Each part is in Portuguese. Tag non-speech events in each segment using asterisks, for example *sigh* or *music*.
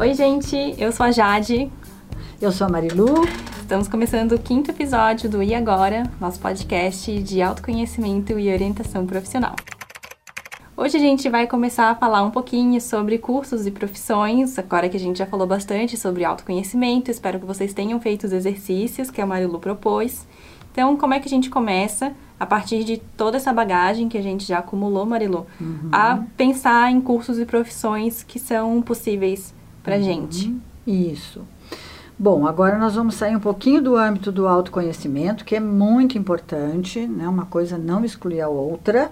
Oi, gente, eu sou a Jade. Eu sou a Marilu. Estamos começando o quinto episódio do E Agora, nosso podcast de autoconhecimento e orientação profissional. Hoje a gente vai começar a falar um pouquinho sobre cursos e profissões, agora que a gente já falou bastante sobre autoconhecimento, espero que vocês tenham feito os exercícios que a Marilu propôs. Então, como é que a gente começa, a partir de toda essa bagagem que a gente já acumulou, Marilu, uhum. a pensar em cursos e profissões que são possíveis para uhum. gente? Isso. Bom, agora nós vamos sair um pouquinho do âmbito do autoconhecimento, que é muito importante, né? Uma coisa não exclui a outra.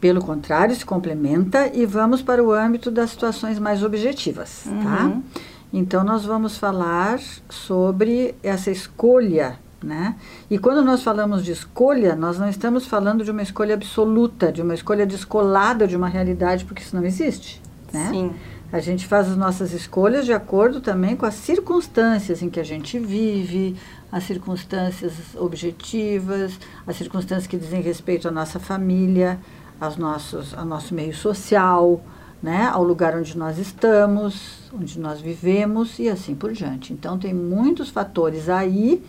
Pelo contrário, se complementa e vamos para o âmbito das situações mais objetivas, tá? uhum. tá? Então nós vamos falar sobre essa escolha né? E quando nós falamos de escolha, nós não estamos falando de uma escolha absoluta, de uma escolha descolada de uma realidade, porque isso não existe. Né? Sim. A gente faz as nossas escolhas de acordo também com as circunstâncias em que a gente vive, as circunstâncias objetivas, as circunstâncias que dizem respeito à nossa família, aos nossos, ao nosso meio social, né? ao lugar onde nós estamos, onde nós vivemos e assim por diante. Então, tem muitos fatores aí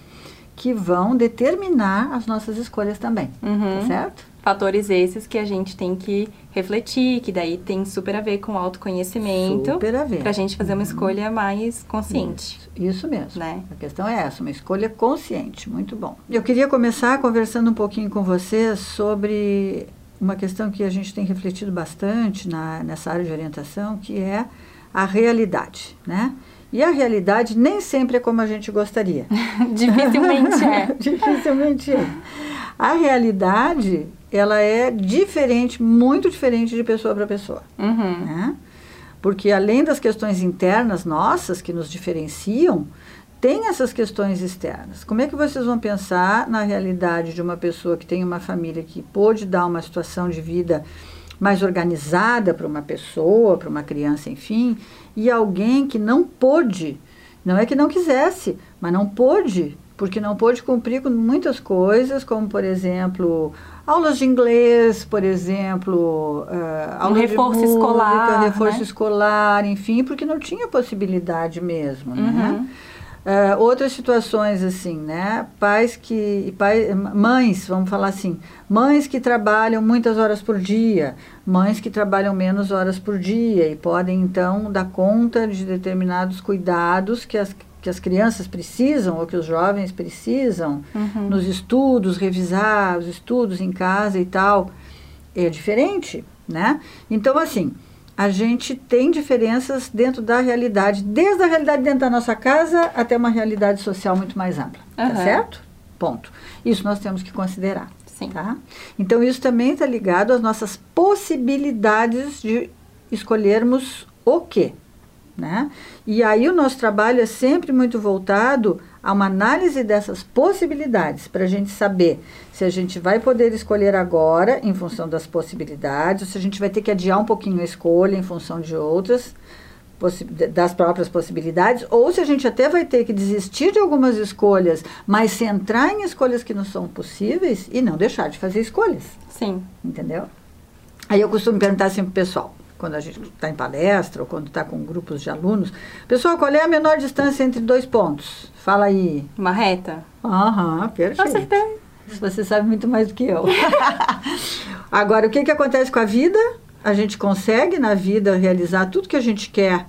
que vão determinar as nossas escolhas também, tá uhum. tá certo? Fatores esses que a gente tem que refletir, que daí tem super a ver com autoconhecimento. Super a ver. Pra gente fazer uma uhum. escolha mais consciente. Isso, isso mesmo. Né? A questão é essa, uma escolha consciente. Muito bom. Eu queria começar conversando um pouquinho com vocês sobre uma questão que a gente tem refletido bastante na, nessa área de orientação, que é a realidade, né? E a realidade nem sempre é como a gente gostaria. *laughs* Dificilmente é. *laughs* Dificilmente é. A realidade, ela é diferente, muito diferente de pessoa para pessoa. Uhum. Né? Porque além das questões internas nossas que nos diferenciam, tem essas questões externas. Como é que vocês vão pensar na realidade de uma pessoa que tem uma família que pôde dar uma situação de vida mais organizada para uma pessoa, para uma criança, enfim, e alguém que não pôde, não é que não quisesse, mas não pôde, porque não pôde cumprir com muitas coisas, como por exemplo aulas de inglês, por exemplo, uh, aula um reforço música, escolar, reforço né? escolar, enfim, porque não tinha possibilidade mesmo, né? uhum. né? Uh, outras situações assim, né? Pais que, pai, mães, vamos falar assim, mães que trabalham muitas horas por dia, mães que trabalham menos horas por dia e podem então dar conta de determinados cuidados que as, que as crianças precisam ou que os jovens precisam uhum. nos estudos, revisar os estudos em casa e tal, é diferente, né? Então assim, a gente tem diferenças dentro da realidade, desde a realidade dentro da nossa casa até uma realidade social muito mais ampla. Uhum. Tá certo? Ponto. Isso nós temos que considerar. Sim. Tá? Então, isso também está ligado às nossas possibilidades de escolhermos o quê. Né? E aí o nosso trabalho é sempre muito voltado a uma análise dessas possibilidades, para a gente saber se a gente vai poder escolher agora em função das possibilidades, ou se a gente vai ter que adiar um pouquinho a escolha em função de outras, das próprias possibilidades, ou se a gente até vai ter que desistir de algumas escolhas, mas centrar em escolhas que não são possíveis e não deixar de fazer escolhas. Sim. Entendeu? Aí eu costumo perguntar sempre pro pessoal, quando a gente está em palestra ou quando está com grupos de alunos, pessoal, qual é a menor distância entre dois pontos? Fala aí. Uma reta? Aham, perfeito. Acertei. Você sabe muito mais do que eu. *laughs* Agora, o que, que acontece com a vida? A gente consegue na vida realizar tudo que a gente quer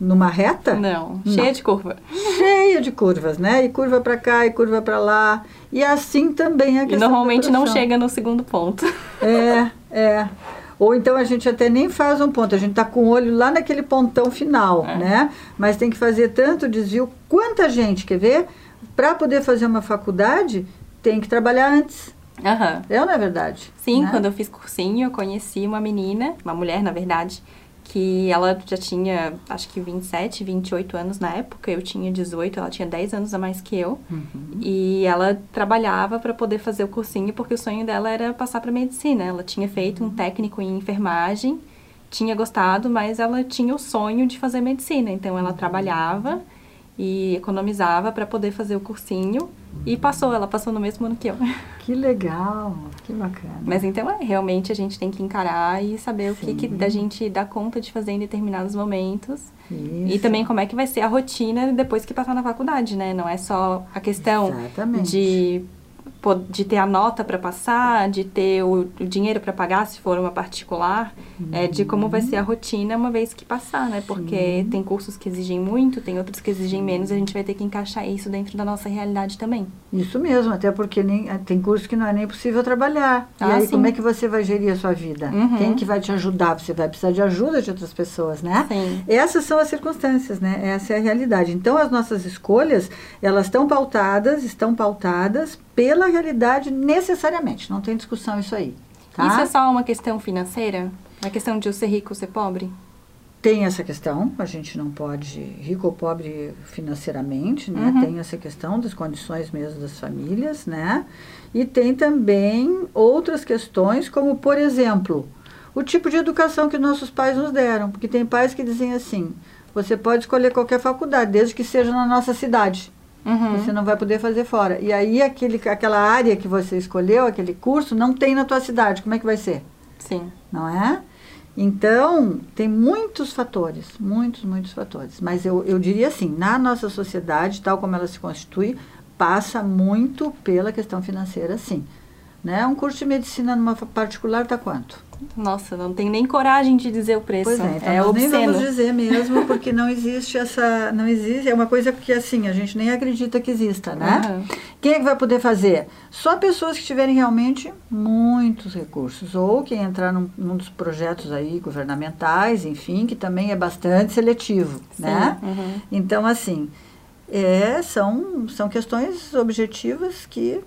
numa reta? Não, cheia não. de curva. Cheia de curvas, né? E curva para cá e curva para lá. E assim também é a questão E normalmente não chega no segundo ponto. É, é. Ou então a gente até nem faz um ponto, a gente está com o olho lá naquele pontão final, é. né? Mas tem que fazer tanto desvio. Quanta gente, quer ver? Para poder fazer uma faculdade, tem que trabalhar antes. Uhum. Eu, é verdade? Sim, né? quando eu fiz cursinho, eu conheci uma menina, uma mulher, na verdade, que ela já tinha, acho que 27, 28 anos na época, eu tinha 18, ela tinha 10 anos a mais que eu. Uhum. E ela trabalhava para poder fazer o cursinho porque o sonho dela era passar para medicina. Ela tinha feito um uhum. técnico em enfermagem, tinha gostado, mas ela tinha o sonho de fazer medicina. Então ela uhum. trabalhava e economizava para poder fazer o cursinho e passou, ela passou no mesmo ano que eu. *laughs* Que legal, que bacana. Mas então, é, realmente a gente tem que encarar e saber Sim. o que, que da gente dá conta de fazer em determinados momentos. Isso. E também como é que vai ser a rotina depois que passar na faculdade, né? Não é só a questão Exatamente. de de ter a nota para passar, de ter o, o dinheiro para pagar se for uma particular, uhum. é, de como vai ser a rotina uma vez que passar, né? Porque Sim. tem cursos que exigem muito, tem outros que exigem menos, a gente vai ter que encaixar isso dentro da nossa realidade também. Isso mesmo, até porque nem, eh, tem cursos que não é nem possível trabalhar. Ah, e aí, sim. como é que você vai gerir a sua vida? Uhum. Quem que vai te ajudar? Você vai precisar de ajuda de outras pessoas, né? Sim. Essas são as circunstâncias, né? Essa é a realidade. Então, as nossas escolhas, elas estão pautadas, estão pautadas pela realidade necessariamente. Não tem discussão isso aí. Tá? Isso é só uma questão financeira? A questão de eu ser rico ou ser pobre? Tem essa questão, a gente não pode rico ou pobre financeiramente, né? Uhum. Tem essa questão das condições mesmo das famílias, né? E tem também outras questões, como por exemplo, o tipo de educação que nossos pais nos deram, porque tem pais que dizem assim: você pode escolher qualquer faculdade, desde que seja na nossa cidade. Uhum. Você não vai poder fazer fora. E aí aquele, aquela área que você escolheu, aquele curso, não tem na tua cidade. Como é que vai ser? Sim. Não é? Então, tem muitos fatores, muitos, muitos fatores. Mas eu, eu diria assim, na nossa sociedade, tal como ela se constitui, passa muito pela questão financeira, sim. Né? Um curso de medicina numa particular está quanto? Nossa, não tenho nem coragem de dizer o preço. Pois é, então é nós nem vamos dizer *laughs* mesmo, porque não existe essa, não existe, é uma coisa que assim, a gente nem acredita que exista, né? Uhum. Quem é que vai poder fazer? Só pessoas que tiverem realmente muitos recursos, ou quem entrar num, num dos projetos aí governamentais, enfim, que também é bastante seletivo, Sim. né? Uhum. Então, assim, é, são, são questões objetivas que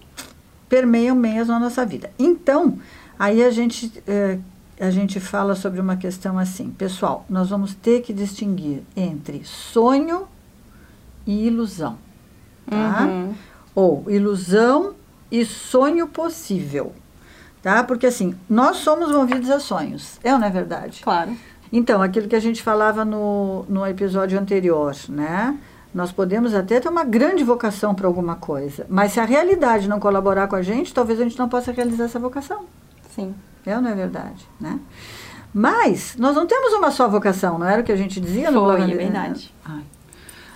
permeiam mesmo a nossa vida. Então, aí a gente, é, a gente fala sobre uma questão assim, pessoal, nós vamos ter que distinguir entre sonho e ilusão, tá? Uhum. Ou ilusão e sonho possível, tá? Porque assim, nós somos movidos a sonhos, é ou não é verdade? Claro. Então, aquilo que a gente falava no, no episódio anterior, né? Nós podemos até ter uma grande vocação para alguma coisa, mas se a realidade não colaborar com a gente, talvez a gente não possa realizar essa vocação. Sim. É ou não é verdade, né? Mas nós não temos uma só vocação, não era o que a gente dizia no Foi, é verdade. Ai.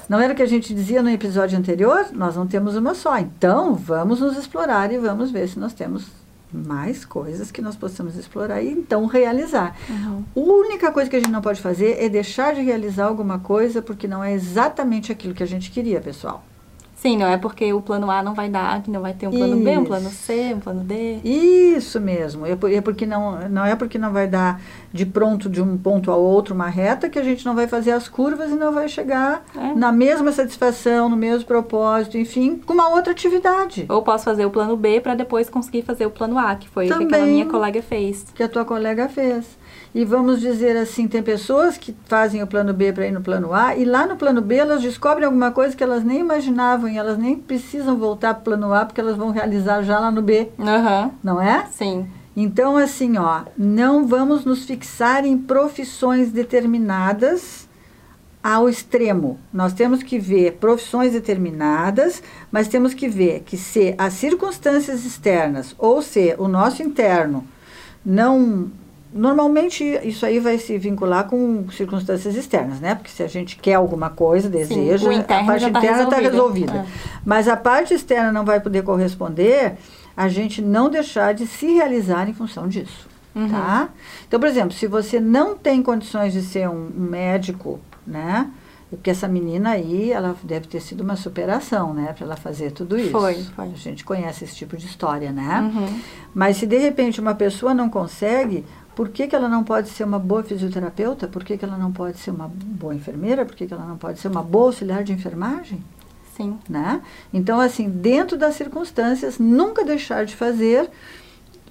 Não era o que a gente dizia no episódio anterior? Nós não temos uma só. Então, vamos nos explorar e vamos ver se nós temos mais coisas que nós possamos explorar e então realizar. Uhum. A única coisa que a gente não pode fazer é deixar de realizar alguma coisa porque não é exatamente aquilo que a gente queria, pessoal. Sim, não é porque o plano A não vai dar, que não vai ter um plano Isso. B, um plano C, um plano D. Isso mesmo. É, é porque não, não é porque não vai dar de pronto de um ponto ao outro uma reta que a gente não vai fazer as curvas e não vai chegar é. na mesma satisfação, no mesmo propósito, enfim, com uma outra atividade. Ou posso fazer o plano B para depois conseguir fazer o plano A, que foi Também, o que aquela minha colega fez. Que a tua colega fez. E vamos dizer assim, tem pessoas que fazem o plano B para ir no plano A, e lá no plano B elas descobrem alguma coisa que elas nem imaginavam, e elas nem precisam voltar para o plano A, porque elas vão realizar já lá no B. Uhum. Não é? Sim. Então, assim, ó, não vamos nos fixar em profissões determinadas ao extremo. Nós temos que ver profissões determinadas, mas temos que ver que se as circunstâncias externas ou se o nosso interno não Normalmente isso aí vai se vincular com circunstâncias externas, né? Porque se a gente quer alguma coisa, deseja, Sim, a parte tá interna está resolvida. É. Mas a parte externa não vai poder corresponder, a gente não deixar de se realizar em função disso. Uhum. Tá? Então, por exemplo, se você não tem condições de ser um, um médico, né? Porque essa menina aí, ela deve ter sido uma superação, né? Para ela fazer tudo isso. Foi, foi. A gente conhece esse tipo de história, né? Uhum. Mas se de repente uma pessoa não consegue, por que, que ela não pode ser uma boa fisioterapeuta? Por que, que ela não pode ser uma boa enfermeira? Por que, que ela não pode ser uma boa auxiliar de enfermagem? Sim. Né? Então, assim, dentro das circunstâncias, nunca deixar de fazer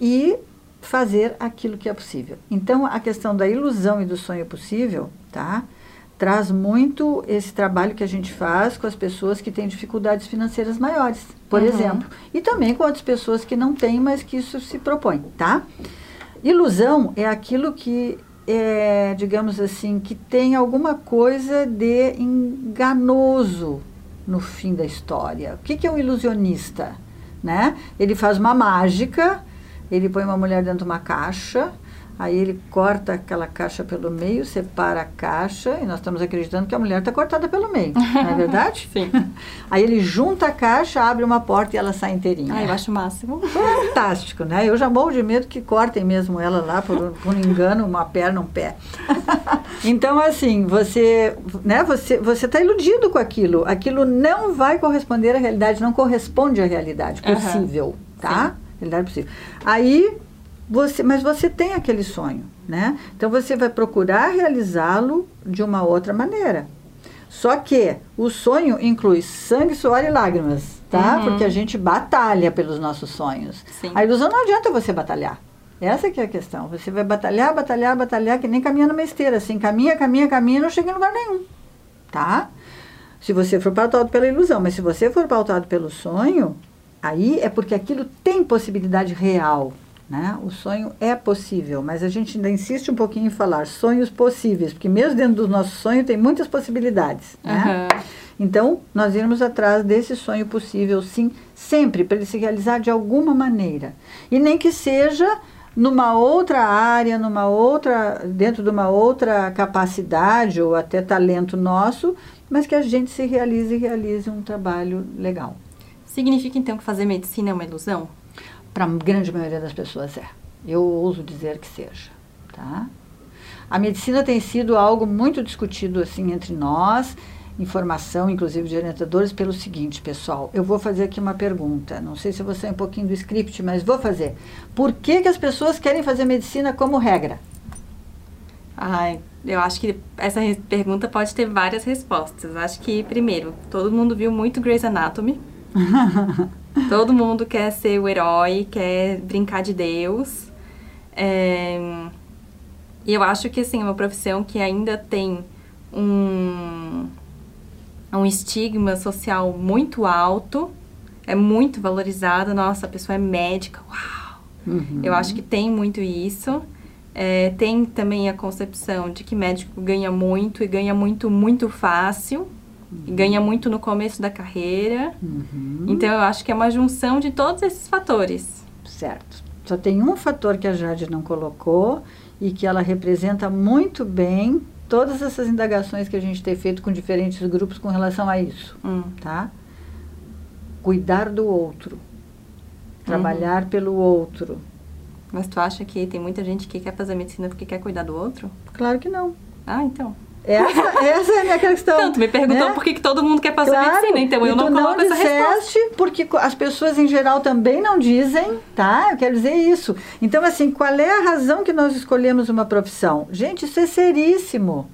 e fazer aquilo que é possível. Então, a questão da ilusão e do sonho possível, tá? Traz muito esse trabalho que a gente faz com as pessoas que têm dificuldades financeiras maiores, por uhum. exemplo. E também com outras pessoas que não têm, mas que isso se propõe, tá? Ilusão é aquilo que é, digamos assim, que tem alguma coisa de enganoso no fim da história. O que, que é um ilusionista? Né? Ele faz uma mágica, ele põe uma mulher dentro de uma caixa, Aí ele corta aquela caixa pelo meio, separa a caixa, e nós estamos acreditando que a mulher está cortada pelo meio, *laughs* não é verdade? Sim. *laughs* Aí ele junta a caixa, abre uma porta e ela sai inteirinha. Ah, eu acho o máximo. *laughs* Fantástico, né? Eu já morro de medo que cortem mesmo ela lá por, por um engano, uma perna, um pé. então, assim, você né, você você está iludido com aquilo. Aquilo não vai corresponder à realidade, não corresponde à realidade possível, uhum. tá? Sim. Realidade possível. Aí você, mas você tem aquele sonho, né? Então você vai procurar realizá-lo de uma outra maneira. Só que o sonho inclui sangue, suor e lágrimas, tá? Uhum. Porque a gente batalha pelos nossos sonhos. Sim. A ilusão não adianta você batalhar. Essa que é a questão. Você vai batalhar, batalhar, batalhar, que nem caminha numa esteira. Assim, caminha, caminha, caminha não chega em lugar nenhum. Tá? Se você for pautado pela ilusão, mas se você for pautado pelo sonho, aí é porque aquilo tem possibilidade real. Né? O sonho é possível, mas a gente ainda insiste um pouquinho em falar sonhos possíveis, porque mesmo dentro do nosso sonho tem muitas possibilidades. Né? Uhum. Então, nós irmos atrás desse sonho possível, sim, sempre, para ele se realizar de alguma maneira. E nem que seja numa outra área, numa outra, dentro de uma outra capacidade ou até talento nosso, mas que a gente se realize e realize um trabalho legal. Significa então que fazer medicina é uma ilusão? Para a grande maioria das pessoas é. Eu ouso dizer que seja, tá? A medicina tem sido algo muito discutido assim entre nós, informação, inclusive de orientadores, pelo seguinte, pessoal. Eu vou fazer aqui uma pergunta. Não sei se vou sair um pouquinho do script, mas vou fazer. Por que, que as pessoas querem fazer medicina como regra? Ai, eu acho que essa pergunta pode ter várias respostas. Acho que, primeiro, todo mundo viu muito Grey's Anatomy. *laughs* Todo mundo quer ser o herói, quer brincar de Deus. É... E eu acho que, assim, é uma profissão que ainda tem um, um estigma social muito alto, é muito valorizada. Nossa, a pessoa é médica, uau! Uhum. Eu acho que tem muito isso. É, tem também a concepção de que médico ganha muito e ganha muito, muito fácil ganha muito no começo da carreira. Uhum. Então eu acho que é uma junção de todos esses fatores. Certo. Só tem um fator que a Jade não colocou e que ela representa muito bem todas essas indagações que a gente tem feito com diferentes grupos com relação a isso, hum. tá? Cuidar do outro. Trabalhar uhum. pelo outro. Mas tu acha que tem muita gente que quer fazer medicina porque quer cuidar do outro? Claro que não. Ah, então. Essa, essa é a minha questão. Tu me perguntou né? por que, que todo mundo quer fazer claro, medicina, então eu não coloco não essa resposta. porque as pessoas em geral também não dizem, tá? Eu quero dizer isso. Então, assim, qual é a razão que nós escolhemos uma profissão? Gente, isso é seríssimo.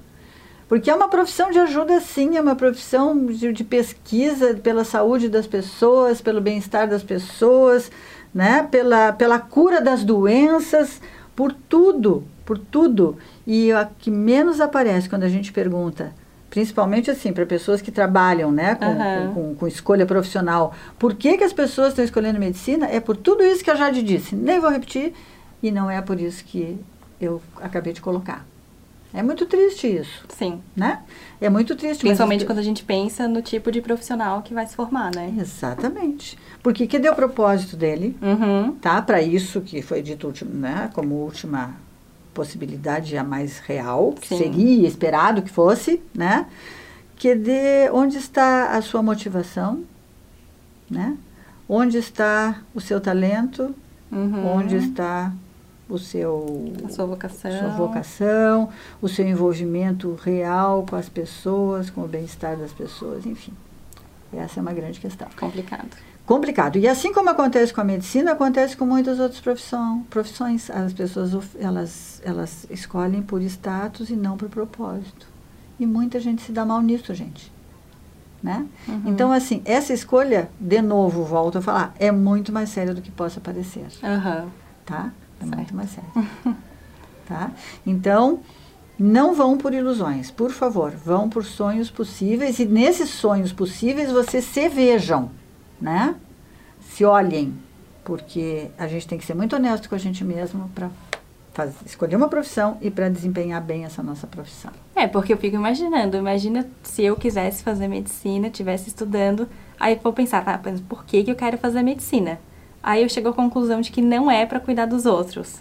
Porque é uma profissão de ajuda, sim, é uma profissão de, de pesquisa pela saúde das pessoas, pelo bem-estar das pessoas, né? pela, pela cura das doenças, por tudo, por tudo. E a que menos aparece quando a gente pergunta, principalmente assim, para pessoas que trabalham né, com, uhum. com, com, com, escolha profissional, por que, que as pessoas estão escolhendo medicina? É por tudo isso que a Jade disse. Nem vou repetir, e não é por isso que eu acabei de colocar. É muito triste isso. Sim. Né? É muito triste. Principalmente mas... quando a gente pensa no tipo de profissional que vai se formar, né? Exatamente. Porque que deu o propósito dele, uhum. tá? Para isso que foi dito né, como última possibilidade a mais real, que Sim. seria esperado que fosse, né? Que de onde está a sua motivação, né? Onde está o seu talento? Uhum. Onde está o seu a sua vocação. sua vocação, o seu envolvimento real com as pessoas, com o bem-estar das pessoas, enfim. Essa é uma grande questão. Complicado complicado. E assim como acontece com a medicina, acontece com muitas outras profissão, profissões. As pessoas elas, elas escolhem por status e não por propósito. E muita gente se dá mal nisso, gente. Né? Uhum. Então, assim, essa escolha, de novo, volto a falar, é muito mais séria do que possa parecer. Uhum. Tá? É certo. muito mais séria. *laughs* tá? Então, não vão por ilusões, por favor, vão por sonhos possíveis e nesses sonhos possíveis vocês se vejam né? Se olhem, porque a gente tem que ser muito honesto com a gente mesmo para escolher uma profissão e para desempenhar bem essa nossa profissão. É, porque eu fico imaginando, imagina se eu quisesse fazer medicina, estivesse estudando, aí vou pensar, tá, mas por que, que eu quero fazer medicina? Aí eu chego à conclusão de que não é para cuidar dos outros.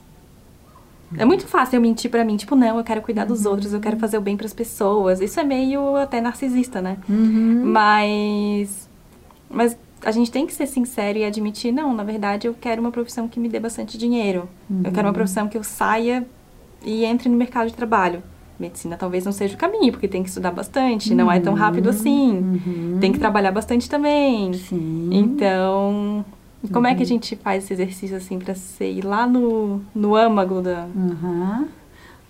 É muito fácil eu mentir para mim, tipo, não, eu quero cuidar dos Uhum. outros, eu quero fazer o bem para as pessoas. Isso é meio até narcisista, né? Uhum. Mas mas a gente tem que ser sincero e admitir, não, na verdade eu quero uma profissão que me dê bastante dinheiro. Eu quero Uhum. uma profissão que eu saia e entre no mercado de trabalho. Medicina talvez não seja o caminho, porque tem que estudar bastante, não é tão rápido assim. Uhum. Tem que trabalhar bastante também. Sim. Então, como Uhum. é que a gente faz esse exercício assim para ser ir lá no, no âmago da. Uhum.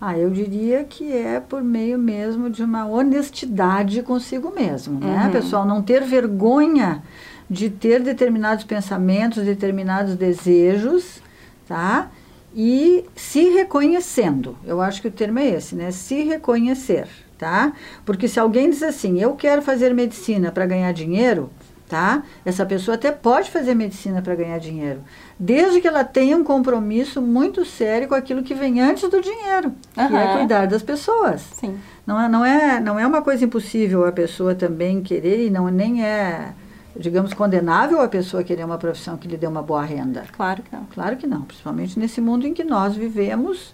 Ah, eu diria que é por meio mesmo de uma honestidade consigo mesmo, né? Uhum. Pessoal, não ter vergonha de ter determinados pensamentos, determinados desejos, tá? E se reconhecendo. Eu acho que o termo é esse, né? Se reconhecer, tá? Porque se alguém diz assim, eu quero fazer medicina para ganhar dinheiro, tá? Essa pessoa até pode fazer medicina para ganhar dinheiro, desde que ela tenha um compromisso muito sério com aquilo que vem antes do dinheiro, que é cuidar das pessoas. Sim. Não é, não, é, não é uma coisa impossível a pessoa também querer e não nem é, digamos, condenável a pessoa querer uma profissão que lhe dê uma boa renda. Claro que não. Claro que não, principalmente nesse mundo em que nós vivemos,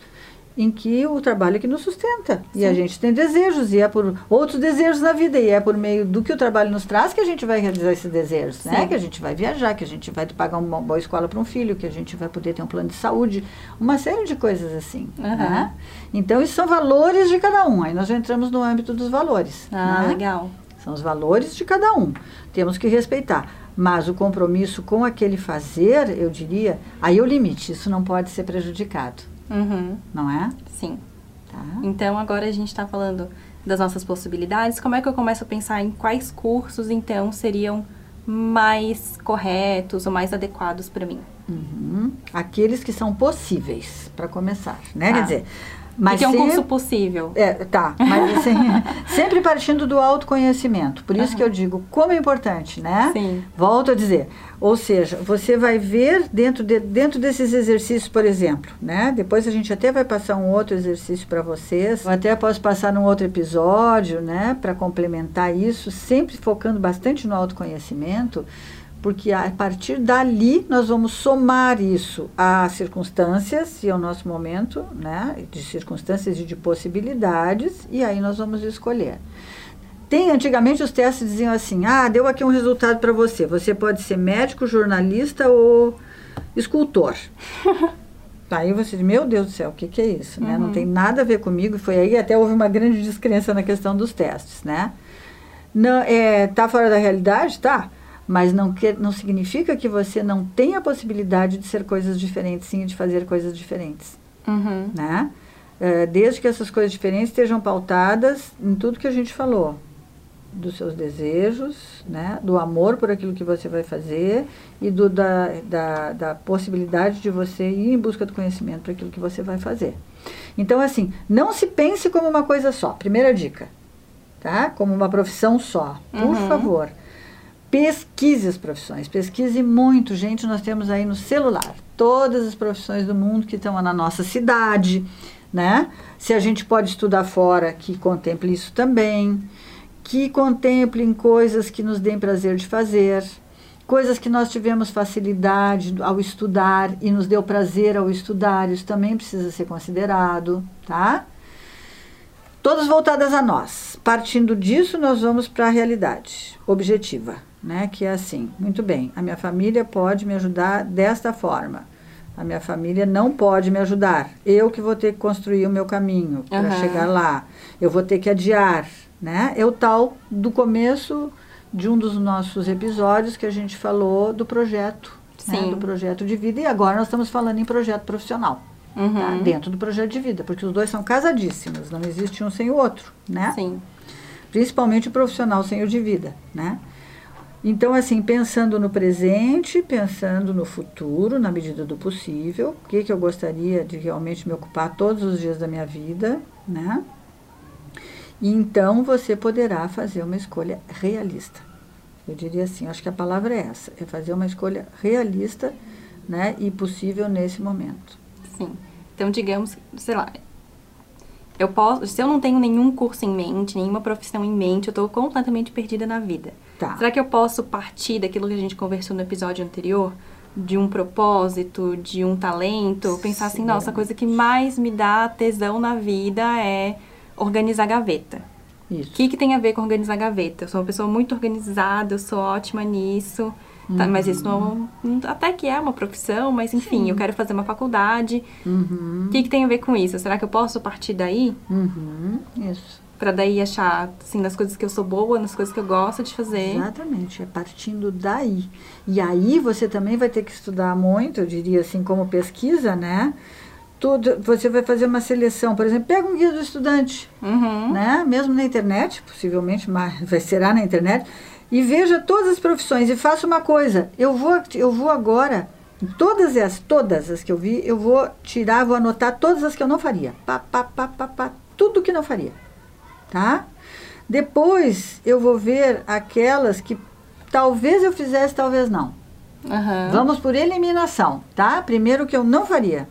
em que o trabalho é que nos sustenta. E a Sim. gente tem desejos, e é por outros desejos na vida, e é por meio do que o trabalho nos traz que a gente vai realizar esses desejos, né? Sim. Que a gente vai viajar, que a gente vai pagar uma boa escola para um filho, que a gente vai poder ter um plano de saúde, uma série de coisas assim. Aham. Né? Então, isso são valores de cada um. Aí nós já entramos no âmbito dos valores. Ah, né? legal. São os valores de cada um. Temos que respeitar. Mas o compromisso com aquele fazer, eu diria, aí é o limite. Isso não pode ser prejudicado, Uhum. não é? Sim. Tá? Então agora a gente está falando das nossas possibilidades. Como é que eu começo a pensar em quais cursos então seriam mais corretos ou mais adequados para mim? Uhum. Aqueles que são possíveis, para começar, né? Tá. Quer dizer, mas que é um sempre- curso possível? É, tá, mas *laughs* assim, sempre partindo do autoconhecimento. Por isso Aham. que eu digo como é importante, né? Sim. Volto a dizer, ou seja, você vai ver dentro, de, dentro desses exercícios, por exemplo, né? Depois a gente até vai passar um outro exercício para vocês. Eu até posso passar num outro episódio, né? Para complementar isso, sempre focando bastante no autoconhecimento, porque a partir dali nós vamos somar isso às circunstâncias e ao nosso momento, né? De circunstâncias e de possibilidades, e aí nós vamos escolher. Tem, antigamente os testes diziam assim: ah, deu aqui um resultado para você. Você pode ser médico, jornalista ou escultor. *laughs* Aí você diz, meu Deus do céu, o que, que é isso? Né? Não Uhum. tem nada a ver comigo. E foi aí até houve uma grande descrença na questão dos testes, né? Não, é, tá fora da realidade? Tá. Mas não, que, não significa que você não tenha a possibilidade de ser coisas diferentes, sim, de fazer coisas diferentes Uhum. né? Eh, desde que essas coisas diferentes estejam pautadas em tudo que a gente falou, dos seus desejos, né? Do amor por aquilo que você vai fazer e do, da, da, da possibilidade de você ir em busca do conhecimento para aquilo que você vai fazer. Então, assim, não se pense como uma coisa só. Primeira dica, tá? Como uma profissão só. Por Uhum. favor, pesquise as profissões, pesquise muito, gente. Nós temos aí no celular todas as profissões do mundo que estão na nossa cidade, né? Se a gente pode estudar fora, que contemple isso também, que contemplem coisas que nos deem prazer de fazer, coisas que nós tivemos facilidade ao estudar e nos deu prazer ao estudar, isso também precisa ser considerado, tá? Todas voltadas a nós. Partindo disso, nós vamos para a realidade objetiva, né? Que é assim, muito bem, a minha família pode me ajudar desta forma. A minha família não pode me ajudar. Eu que vou ter que construir o meu caminho para Aham. chegar lá. Eu vou ter que adiar, né? É o tal do começo de um dos nossos episódios que a gente falou do projeto, né? Do projeto de vida. E agora nós estamos falando em projeto profissional tá? Uhum. dentro do projeto de vida, porque os dois são casadíssimos, não existe um sem o outro, né? Sim. Principalmente o profissional sem o de vida, né? Então, assim, pensando no presente, pensando no futuro, na medida do possível, o que, que eu gostaria de realmente me ocupar todos os dias da minha vida, né? E então você poderá fazer uma escolha realista. Eu diria assim, acho que a palavra é essa, é fazer uma escolha realista, né? E possível nesse momento. Sim. Então, digamos, sei lá, eu posso, se eu não tenho nenhum curso em mente, nenhuma profissão em mente, eu estou completamente perdida na vida. Tá. Será que eu posso partir daquilo que a gente conversou no episódio anterior? De um propósito, de um talento, pensar assim, Sim. nossa, a coisa que mais me dá tesão na vida é organizar gaveta. Isso. O que, que tem a ver com organizar gaveta? Eu sou uma pessoa muito organizada, eu sou ótima nisso. Tá? Mas isso não, não- até que é uma profissão, mas enfim, eu quero fazer uma faculdade. Uhum. O que, que tem a ver com isso? Será que eu posso partir daí? Uhum. Isso. Pra daí achar, assim, nas coisas que eu sou boa, nas coisas que eu gosto de fazer. Exatamente, é partindo daí. E aí você também vai ter que estudar muito, eu diria assim, como pesquisa, né? Tudo, você vai fazer uma seleção, por exemplo, pega um guia do estudante, Uhum. né? Mesmo na internet, possivelmente, mas vai será na internet, e veja todas as profissões e faça uma coisa. Eu vou, eu vou agora, todas as, todas as que eu vi, eu vou tirar, vou anotar todas as que eu não faria. Pá, pá, pá, pá, pá, tudo que não faria. Tá? Depois eu vou ver aquelas que talvez eu fizesse, talvez não. Aham. Vamos por eliminação, tá? Primeiro que eu não faria.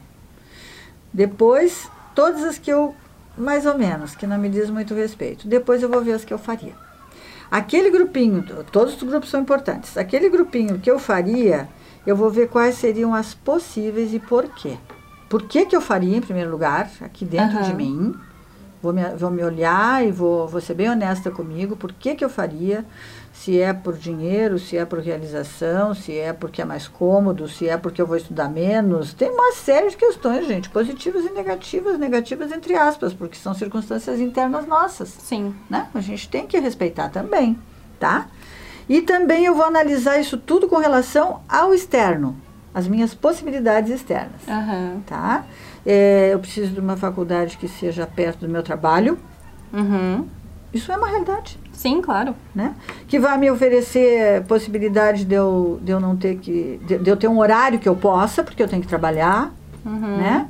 Depois, todas as que eu, mais ou menos, que não me diz muito respeito. Depois eu vou ver as que eu faria. Aquele grupinho, to- todos os grupos são importantes. Aquele grupinho que eu faria, eu vou ver quais seriam as possíveis e por quê. Por que, que eu faria, em primeiro lugar, aqui dentro de Aham. mim? Vou me, vou me olhar e vou, vou ser bem honesta comigo. Por que, que eu faria? Se é por dinheiro, se é por realização, se é porque é mais cômodo, se é porque eu vou estudar menos. Tem uma série de questões, gente, positivas e negativas, negativas entre aspas, porque são circunstâncias internas nossas Sim. né? A gente tem que respeitar também, tá? E também eu vou analisar isso tudo com relação ao externo, as minhas possibilidades externas, Aham. tá? É, eu preciso de uma faculdade que seja perto do meu trabalho, Uhum. Isso é uma realidade, Sim, claro. né? Que vai me oferecer possibilidade de eu, de eu não ter que, de, de eu ter um horário que eu possa, porque eu tenho que trabalhar, Uhum. né?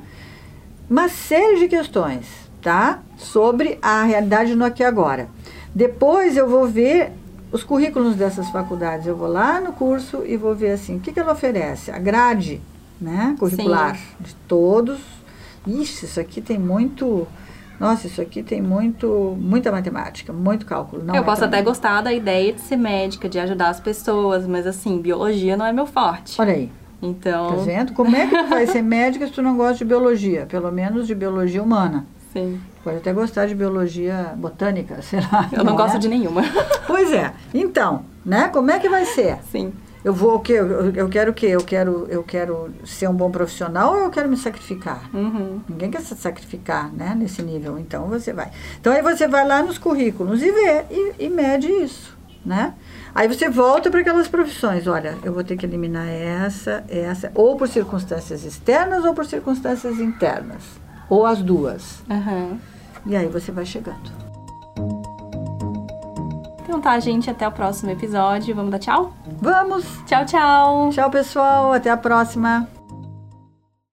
Uma série de questões, tá? Sobre a realidade no aqui e agora. Depois eu vou ver os currículos dessas faculdades. Eu vou lá no curso e vou ver assim, o que, que ela oferece? A grade, né? Curricular de todos. Ixi, isso aqui tem muito. Nossa, isso aqui tem muito, muita matemática, muito cálculo. Não eu é posso até mim. gostar da ideia de ser médica, de ajudar as pessoas, mas assim, biologia não é meu forte. Olha aí, tá Então, vendo? Como é que tu vai ser médica se tu não gosta de biologia? Pelo menos de biologia humana. sim. Pode até gostar de biologia botânica, *laughs* sei lá. Eu não, gosto é? de nenhuma. Pois é. Então, né? Como é que vai ser? Sim. Eu vou o quê? Eu, eu quero o quê? Eu quero, eu quero ser um bom profissional ou eu quero me sacrificar? Uhum. Ninguém quer se sacrificar, né? Nesse nível. Então você vai. Então aí você vai lá nos currículos e vê e, e mede isso, né? Aí você volta para aquelas profissões. Olha, eu vou ter que eliminar essa, essa, ou por circunstâncias externas ou por circunstâncias internas, ou as duas. Aham. E aí você vai chegando. Então tá, gente, até o próximo episódio. Vamos dar tchau? Vamos! Tchau, tchau! Tchau, pessoal. Até a próxima.